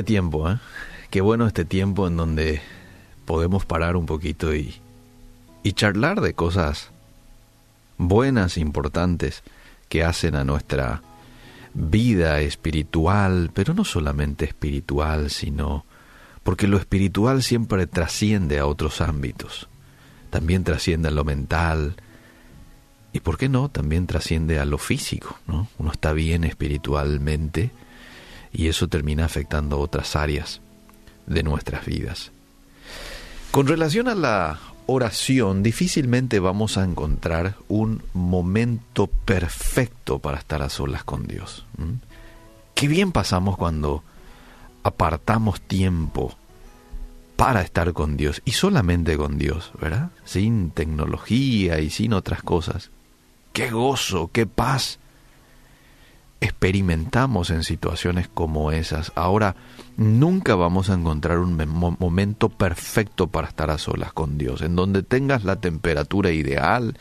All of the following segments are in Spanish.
este tiempo, ¿eh? Qué bueno este tiempo en donde podemos parar un poquito y, y charlar de cosas buenas, importantes, que hacen a nuestra vida espiritual, pero no solamente espiritual, sino porque lo espiritual siempre trasciende a otros ámbitos. También trasciende a lo mental y, ¿por qué no?, también trasciende a lo físico, ¿no? Uno está bien espiritualmente y eso termina afectando otras áreas de nuestras vidas. Con relación a la oración, difícilmente vamos a encontrar un momento perfecto para estar a solas con Dios. Qué bien pasamos cuando apartamos tiempo para estar con Dios y solamente con Dios, ¿verdad? Sin tecnología y sin otras cosas. Qué gozo, qué paz experimentamos en situaciones como esas. Ahora, nunca vamos a encontrar un momento perfecto para estar a solas con Dios, en donde tengas la temperatura ideal,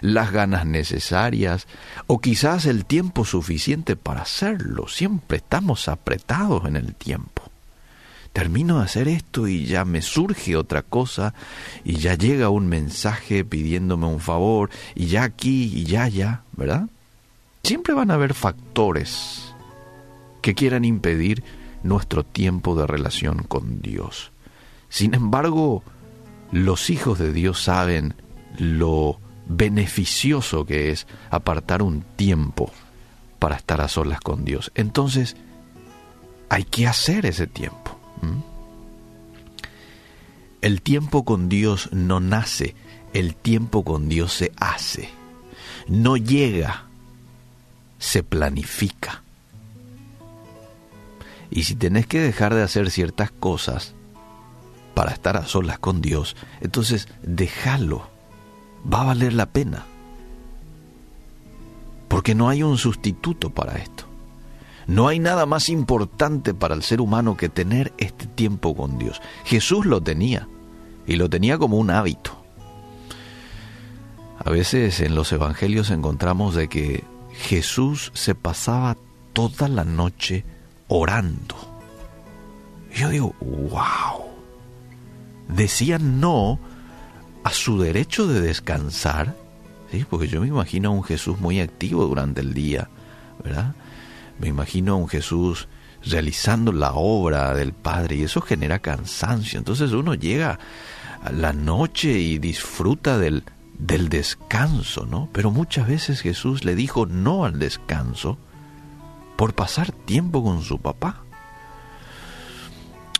las ganas necesarias o quizás el tiempo suficiente para hacerlo. Siempre estamos apretados en el tiempo. Termino de hacer esto y ya me surge otra cosa y ya llega un mensaje pidiéndome un favor y ya aquí y ya ya, ¿verdad? Siempre van a haber factores que quieran impedir nuestro tiempo de relación con Dios. Sin embargo, los hijos de Dios saben lo beneficioso que es apartar un tiempo para estar a solas con Dios. Entonces, hay que hacer ese tiempo. El tiempo con Dios no nace, el tiempo con Dios se hace. No llega se planifica. Y si tenés que dejar de hacer ciertas cosas para estar a solas con Dios, entonces déjalo. Va a valer la pena. Porque no hay un sustituto para esto. No hay nada más importante para el ser humano que tener este tiempo con Dios. Jesús lo tenía y lo tenía como un hábito. A veces en los evangelios encontramos de que Jesús se pasaba toda la noche orando. yo digo, wow. Decían no a su derecho de descansar, porque yo me imagino a un Jesús muy activo durante el día, ¿verdad? Me imagino a un Jesús realizando la obra del Padre y eso genera cansancio. Entonces uno llega a la noche y disfruta del, del descanso, ¿no? Pero muchas veces Jesús le dijo no al descanso por pasar tiempo con su papá.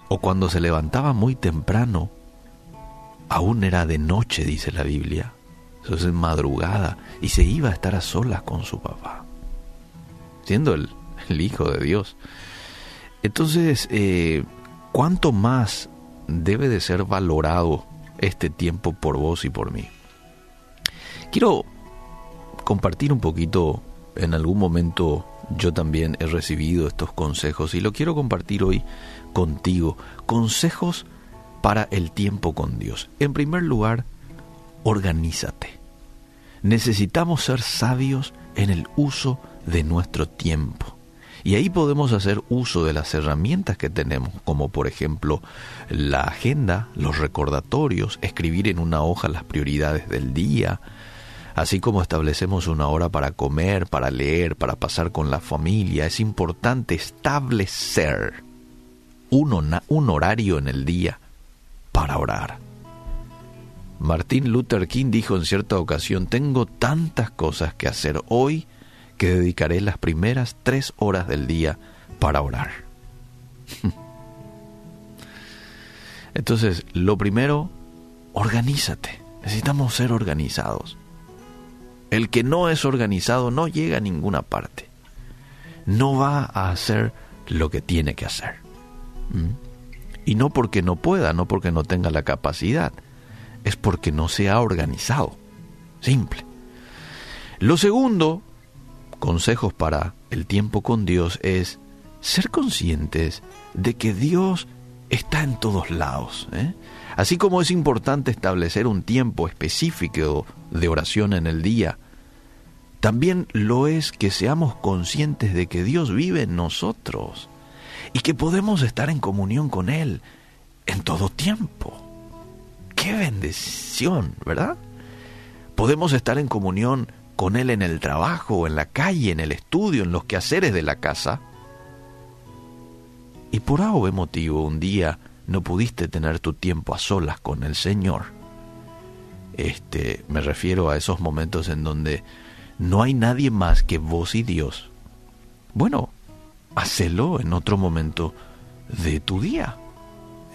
O cuando se levantaba muy temprano, aún era de noche, dice la Biblia, eso es madrugada, y se iba a estar a solas con su papá, siendo el, Hijo de Dios. Entonces, eh, ¿cuánto más debe de ser valorado este tiempo por vos y por mí? Quiero compartir un poquito, en algún momento yo también he recibido estos consejos y lo quiero compartir hoy contigo. Consejos para el tiempo con Dios. En primer lugar, organízate. Necesitamos ser sabios en el uso de nuestro tiempo. Y ahí podemos hacer uso de las herramientas que tenemos, como por ejemplo la agenda, los recordatorios, escribir en una hoja las prioridades del día, Así como establecemos una hora para comer, para leer, para pasar con la familia, es importante establecer un, horario en el día para orar. Martin Luther King dijo en cierta ocasión, tengo tantas cosas que hacer hoy que dedicaré las primeras tres horas del día para orar. Entonces, lo primero, organízate. Necesitamos ser organizados. El que no es organizado no llega a ninguna parte. No va a hacer lo que tiene que hacer. ¿Mm? Y no porque no pueda, no porque no tenga la capacidad, es porque no se ha organizado. Simple. Lo segundo, consejos para el tiempo con Dios, es ser conscientes de que Dios está en todos lados. ¿eh? Así como es importante establecer un tiempo específico de oración en el día, también lo es que seamos conscientes de que Dios vive en nosotros. y que podemos estar en comunión con Él en todo tiempo. ¡Qué bendición, ¿verdad? Podemos estar en comunión con Él en el trabajo, en la calle, en el estudio, en los quehaceres de la casa. Y por algo motivo un día no pudiste tener tu tiempo a solas con el Señor. Este, me refiero a esos momentos en donde no hay nadie más que vos y Dios. Bueno, hacelo en otro momento de tu día.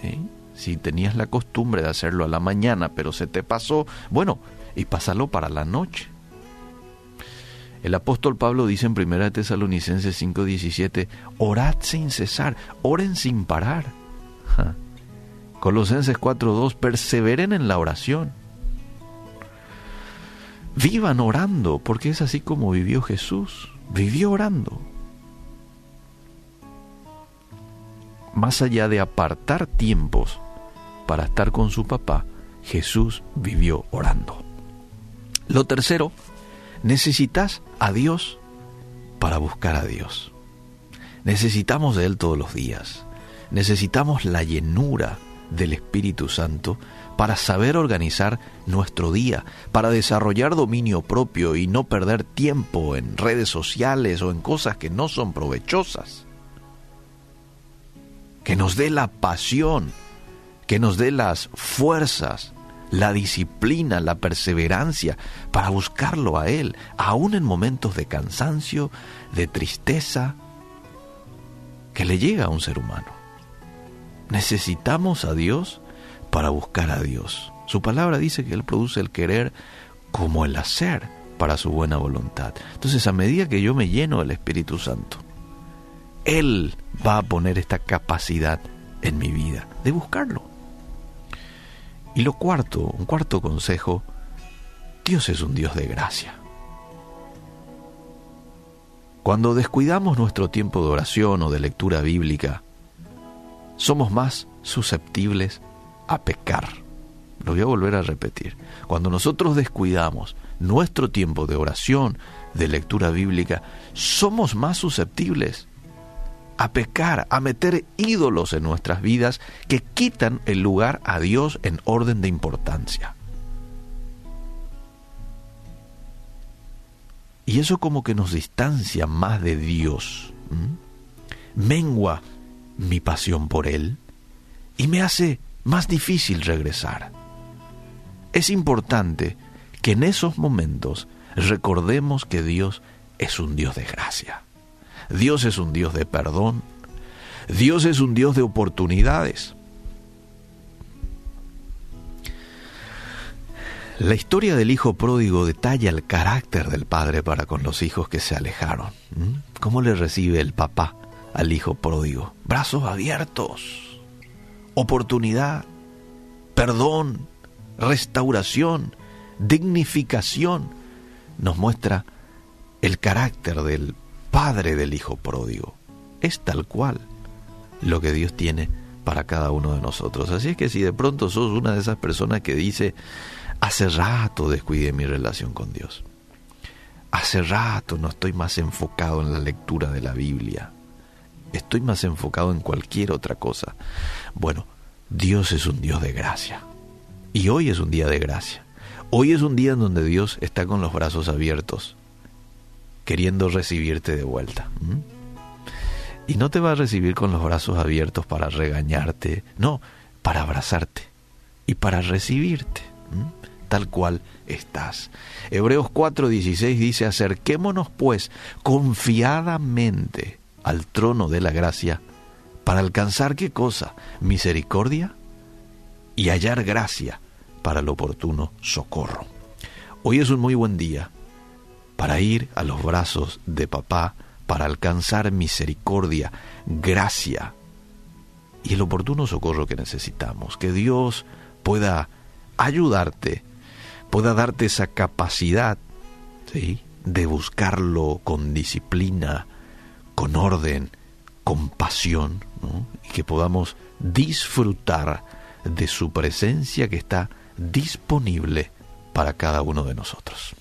¿eh? Si tenías la costumbre de hacerlo a la mañana, pero se te pasó, bueno, y pásalo para la noche. El apóstol Pablo dice en 1 Tesalonicenses 5:17, orad sin cesar, oren sin parar. Colosenses 4:2, perseveren en la oración. Vivan orando, porque es así como vivió Jesús, vivió orando. Más allá de apartar tiempos para estar con su papá, Jesús vivió orando. Lo tercero, necesitas a Dios para buscar a Dios. Necesitamos de Él todos los días. Necesitamos la llenura del Espíritu Santo para saber organizar nuestro día, para desarrollar dominio propio y no perder tiempo en redes sociales o en cosas que no son provechosas. Que nos dé la pasión, que nos dé las fuerzas la disciplina, la perseverancia para buscarlo a Él, aún en momentos de cansancio, de tristeza, que le llega a un ser humano. Necesitamos a Dios para buscar a Dios. Su palabra dice que Él produce el querer como el hacer para su buena voluntad. Entonces, a medida que yo me lleno del Espíritu Santo, Él va a poner esta capacidad en mi vida de buscarlo. Y lo cuarto, un cuarto consejo, Dios es un Dios de gracia. Cuando descuidamos nuestro tiempo de oración o de lectura bíblica, somos más susceptibles a pecar. Lo voy a volver a repetir. Cuando nosotros descuidamos nuestro tiempo de oración, de lectura bíblica, somos más susceptibles a pecar, a meter ídolos en nuestras vidas que quitan el lugar a Dios en orden de importancia. Y eso como que nos distancia más de Dios. Mengua mi pasión por Él y me hace más difícil regresar. Es importante que en esos momentos recordemos que Dios es un Dios de gracia. Dios es un Dios de perdón. Dios es un Dios de oportunidades. La historia del hijo pródigo detalla el carácter del padre para con los hijos que se alejaron. ¿Mm? ¿Cómo le recibe el papá al hijo pródigo? Brazos abiertos, oportunidad, perdón, restauración, dignificación. Nos muestra el carácter del padre del hijo pródigo. Es tal cual lo que Dios tiene para cada uno de nosotros. Así es que si de pronto sos una de esas personas que dice, hace rato descuidé mi relación con Dios. Hace rato no estoy más enfocado en la lectura de la Biblia. Estoy más enfocado en cualquier otra cosa. Bueno, Dios es un Dios de gracia. Y hoy es un día de gracia. Hoy es un día en donde Dios está con los brazos abiertos queriendo recibirte de vuelta. Y no te va a recibir con los brazos abiertos para regañarte, no, para abrazarte y para recibirte, tal cual estás. Hebreos 4:16 dice, acerquémonos pues confiadamente al trono de la gracia para alcanzar qué cosa? Misericordia y hallar gracia para el oportuno socorro. Hoy es un muy buen día para ir a los brazos de papá, para alcanzar misericordia, gracia y el oportuno socorro que necesitamos. Que Dios pueda ayudarte, pueda darte esa capacidad ¿sí? de buscarlo con disciplina, con orden, con pasión, y que podamos disfrutar de su presencia que está disponible para cada uno de nosotros.